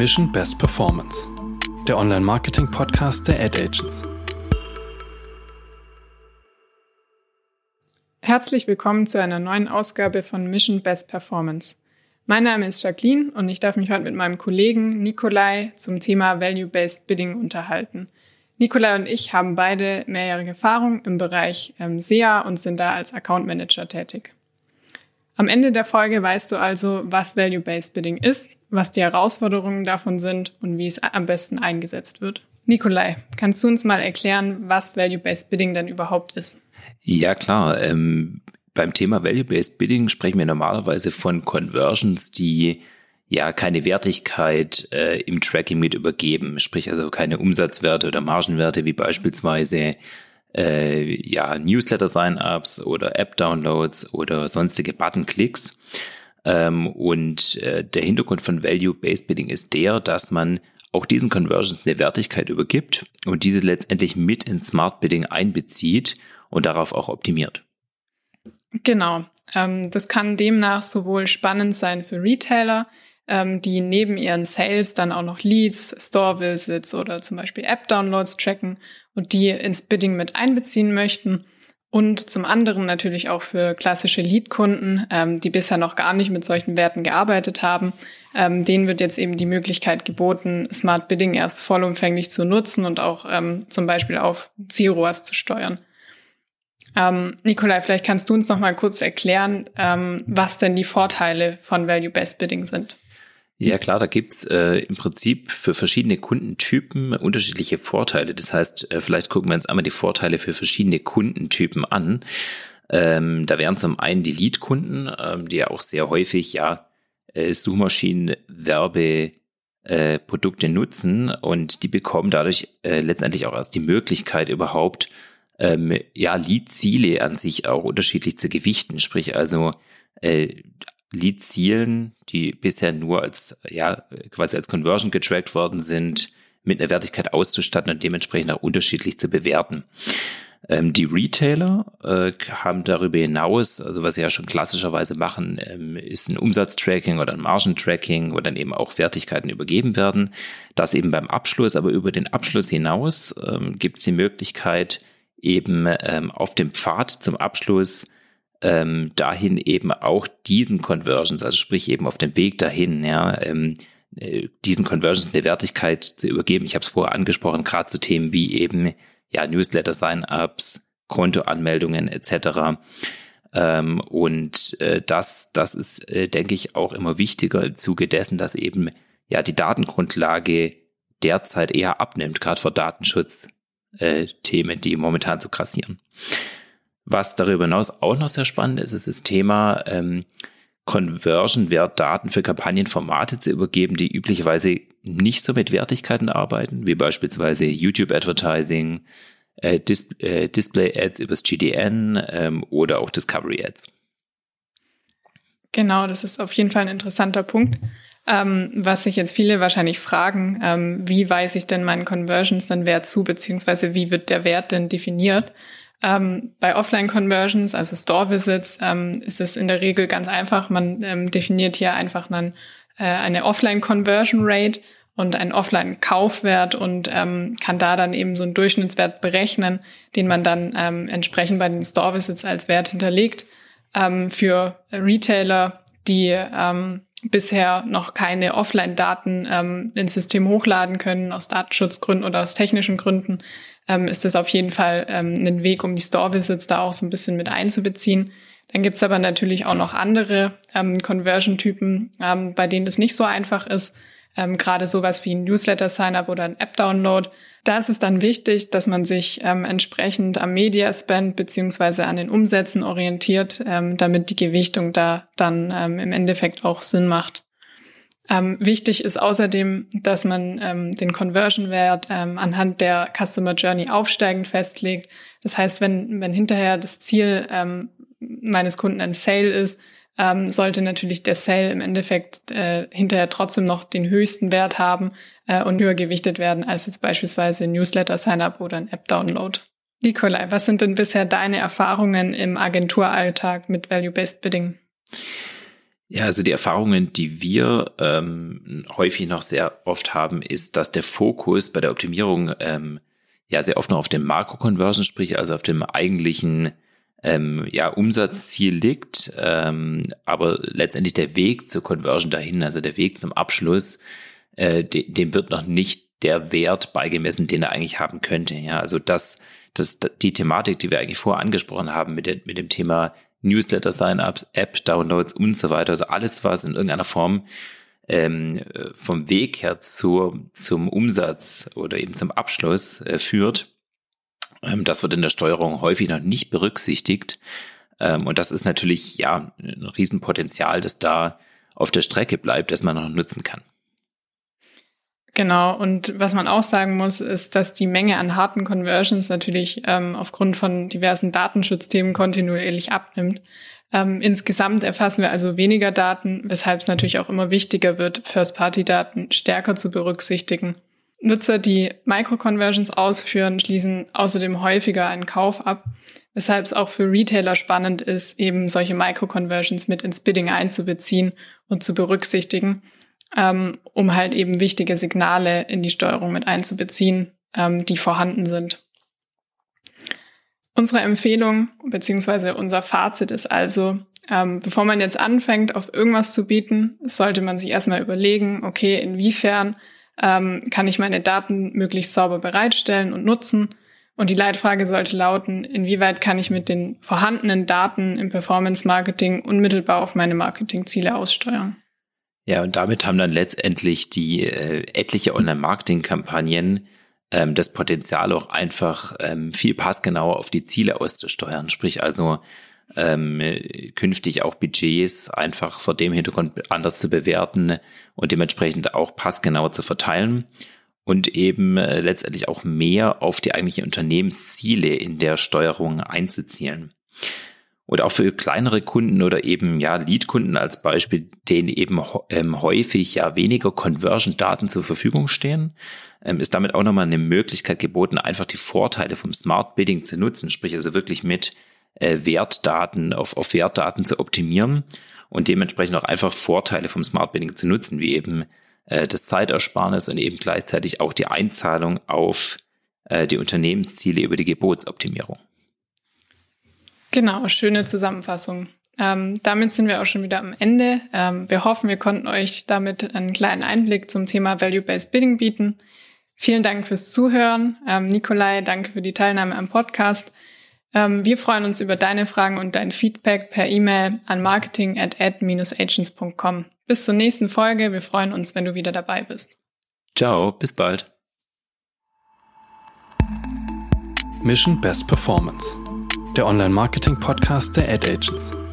Mission Best Performance, der Online-Marketing-Podcast der Ad Agents. Herzlich willkommen zu einer neuen Ausgabe von Mission Best Performance. Mein Name ist Jacqueline und ich darf mich heute mit meinem Kollegen Nikolai zum Thema Value-Based Bidding unterhalten. Nikolai und ich haben beide mehrjährige Erfahrung im Bereich ähm, SEA und sind da als Account Manager tätig. Am Ende der Folge weißt du also, was Value-Based Bidding ist, was die Herausforderungen davon sind und wie es am besten eingesetzt wird. Nikolai, kannst du uns mal erklären, was Value-Based Bidding denn überhaupt ist? Ja, klar. Ähm, beim Thema Value-Based Bidding sprechen wir normalerweise von Conversions, die ja keine Wertigkeit äh, im Tracking mit übergeben, sprich also keine Umsatzwerte oder Margenwerte wie beispielsweise äh, ja, Newsletter-Sign-ups oder App-Downloads oder sonstige Button-Klicks. Ähm, und äh, der Hintergrund von Value-Based Bidding ist der, dass man auch diesen Conversions eine Wertigkeit übergibt und diese letztendlich mit in Smart Bidding einbezieht und darauf auch optimiert. Genau. Ähm, das kann demnach sowohl spannend sein für Retailer, ähm, die neben ihren Sales dann auch noch Leads, Store Visits oder zum Beispiel App Downloads tracken und die ins Bidding mit einbeziehen möchten. Und zum anderen natürlich auch für klassische Lead-Kunden, ähm, die bisher noch gar nicht mit solchen Werten gearbeitet haben. Ähm, denen wird jetzt eben die Möglichkeit geboten, Smart Bidding erst vollumfänglich zu nutzen und auch ähm, zum Beispiel auf Zielroas zu steuern. Ähm, Nikolai, vielleicht kannst du uns noch mal kurz erklären, ähm, was denn die Vorteile von Value-Based Bidding sind. Ja klar, da gibt's äh, im Prinzip für verschiedene Kundentypen unterschiedliche Vorteile. Das heißt, äh, vielleicht gucken wir uns einmal die Vorteile für verschiedene Kundentypen an. Ähm, da wären zum einen die Lead-Kunden, ähm, die ja auch sehr häufig ja äh, Suchmaschinenwerbe äh, Produkte nutzen und die bekommen dadurch äh, letztendlich auch erst die Möglichkeit überhaupt ähm, ja Lead-Ziele an sich auch unterschiedlich zu gewichten. Sprich also äh, Lead-Zielen, die bisher nur als, ja, quasi als Conversion getrackt worden sind, mit einer Wertigkeit auszustatten und dementsprechend auch unterschiedlich zu bewerten. Ähm, die Retailer äh, haben darüber hinaus, also was sie ja schon klassischerweise machen, ähm, ist ein Umsatztracking oder ein Margentracking, wo dann eben auch Wertigkeiten übergeben werden. Das eben beim Abschluss, aber über den Abschluss hinaus ähm, gibt es die Möglichkeit, eben ähm, auf dem Pfad zum Abschluss ähm, dahin eben auch diesen Conversions, also sprich eben auf dem Weg dahin, ja, ähm, äh, diesen Conversions eine Wertigkeit zu übergeben. Ich habe es vorher angesprochen, gerade zu Themen wie eben ja Newsletter, Sign-ups, Kontoanmeldungen etc. Ähm, und äh, das, das ist, äh, denke ich, auch immer wichtiger im Zuge dessen, dass eben ja die Datengrundlage derzeit eher abnimmt, gerade vor Datenschutzthemen, äh, die momentan so krassieren. Was darüber hinaus auch noch sehr spannend ist, ist das Thema ähm, Conversion-Wertdaten für Kampagnenformate zu übergeben, die üblicherweise nicht so mit Wertigkeiten arbeiten, wie beispielsweise YouTube-Advertising, äh, Dis äh, Display-Ads übers GDN ähm, oder auch Discovery-Ads. Genau, das ist auf jeden Fall ein interessanter Punkt. Ähm, was sich jetzt viele wahrscheinlich fragen, ähm, wie weise ich denn meinen Conversions dann Wert zu, beziehungsweise wie wird der Wert denn definiert? Ähm, bei Offline-Conversions, also Store-Visits, ähm, ist es in der Regel ganz einfach. Man ähm, definiert hier einfach einen, äh, eine Offline-Conversion-Rate und einen Offline-Kaufwert und ähm, kann da dann eben so einen Durchschnittswert berechnen, den man dann ähm, entsprechend bei den Store-Visits als Wert hinterlegt. Ähm, für Retailer, die bisher noch keine Offline-Daten ähm, ins System hochladen können, aus Datenschutzgründen oder aus technischen Gründen, ähm, ist das auf jeden Fall ähm, ein Weg, um die Store-Visits da auch so ein bisschen mit einzubeziehen. Dann gibt's aber natürlich auch noch andere ähm, Conversion-Typen, ähm, bei denen es nicht so einfach ist. Ähm, Gerade sowas wie ein Newsletter-Sign-up oder ein App-Download. Da ist es dann wichtig, dass man sich ähm, entsprechend am Media-Spend beziehungsweise an den Umsätzen orientiert, ähm, damit die Gewichtung da dann ähm, im Endeffekt auch Sinn macht. Ähm, wichtig ist außerdem, dass man ähm, den Conversion-Wert ähm, anhand der Customer Journey aufsteigend festlegt. Das heißt, wenn, wenn hinterher das Ziel ähm, meines Kunden ein Sale ist, ähm, sollte natürlich der Sale im Endeffekt äh, hinterher trotzdem noch den höchsten Wert haben äh, und höher gewichtet werden als jetzt beispielsweise ein Newsletter-Sign-up oder ein App-Download. Nikolai, was sind denn bisher deine Erfahrungen im Agenturalltag mit Value-Based Bidding? Ja, also die Erfahrungen, die wir ähm, häufig noch sehr oft haben, ist, dass der Fokus bei der Optimierung ähm, ja sehr oft noch auf dem Makro-Conversion, sprich also auf dem eigentlichen ähm, ja, Umsatzziel liegt, ähm, aber letztendlich der Weg zur Conversion dahin, also der Weg zum Abschluss, äh, de dem wird noch nicht der Wert beigemessen, den er eigentlich haben könnte. Ja, also das, das, die Thematik, die wir eigentlich vorher angesprochen haben mit, der, mit dem Thema Newsletter, Sign-ups, App-Downloads und so weiter. Also alles, was in irgendeiner Form ähm, vom Weg her zur, zum Umsatz oder eben zum Abschluss äh, führt, ähm, das wird in der Steuerung häufig noch nicht berücksichtigt. Ähm, und das ist natürlich ja ein Riesenpotenzial, das da auf der Strecke bleibt, das man noch nutzen kann. Genau, und was man auch sagen muss, ist, dass die Menge an harten Conversions natürlich ähm, aufgrund von diversen Datenschutzthemen kontinuierlich abnimmt. Ähm, insgesamt erfassen wir also weniger Daten, weshalb es natürlich auch immer wichtiger wird, First-Party-Daten stärker zu berücksichtigen. Nutzer, die Micro-Conversions ausführen, schließen außerdem häufiger einen Kauf ab, weshalb es auch für Retailer spannend ist, eben solche Micro-Conversions mit ins Bidding einzubeziehen und zu berücksichtigen ähm, um halt eben wichtige Signale in die Steuerung mit einzubeziehen, ähm, die vorhanden sind. Unsere Empfehlung beziehungsweise unser Fazit ist also, ähm, bevor man jetzt anfängt, auf irgendwas zu bieten, sollte man sich erstmal überlegen, okay, inwiefern ähm, kann ich meine Daten möglichst sauber bereitstellen und nutzen? Und die Leitfrage sollte lauten, inwieweit kann ich mit den vorhandenen Daten im Performance Marketing unmittelbar auf meine Marketingziele aussteuern? Ja, und damit haben dann letztendlich die äh, etliche Online-Marketing-Kampagnen ähm, das Potenzial auch einfach ähm, viel passgenauer auf die Ziele auszusteuern. Sprich also ähm, künftig auch Budgets einfach vor dem Hintergrund anders zu bewerten und dementsprechend auch passgenauer zu verteilen und eben äh, letztendlich auch mehr auf die eigentlichen Unternehmensziele in der Steuerung einzuzielen. Oder auch für kleinere Kunden oder eben ja Lead-Kunden als Beispiel, denen eben ähm, häufig ja weniger Conversion-Daten zur Verfügung stehen, ähm, ist damit auch nochmal eine Möglichkeit geboten, einfach die Vorteile vom Smart Bidding zu nutzen, sprich also wirklich mit äh, Wertdaten auf, auf Wertdaten zu optimieren und dementsprechend auch einfach Vorteile vom Smart Bidding zu nutzen, wie eben äh, das Zeitersparnis und eben gleichzeitig auch die Einzahlung auf äh, die Unternehmensziele über die Gebotsoptimierung. Genau, schöne Zusammenfassung. Ähm, damit sind wir auch schon wieder am Ende. Ähm, wir hoffen, wir konnten euch damit einen kleinen Einblick zum Thema Value-Based Bidding bieten. Vielen Dank fürs Zuhören. Ähm, Nikolai, danke für die Teilnahme am Podcast. Ähm, wir freuen uns über deine Fragen und dein Feedback per E-Mail an marketing at ad-agents.com. Bis zur nächsten Folge. Wir freuen uns, wenn du wieder dabei bist. Ciao, bis bald. Mission Best Performance der Online-Marketing-Podcast der Ad Agents.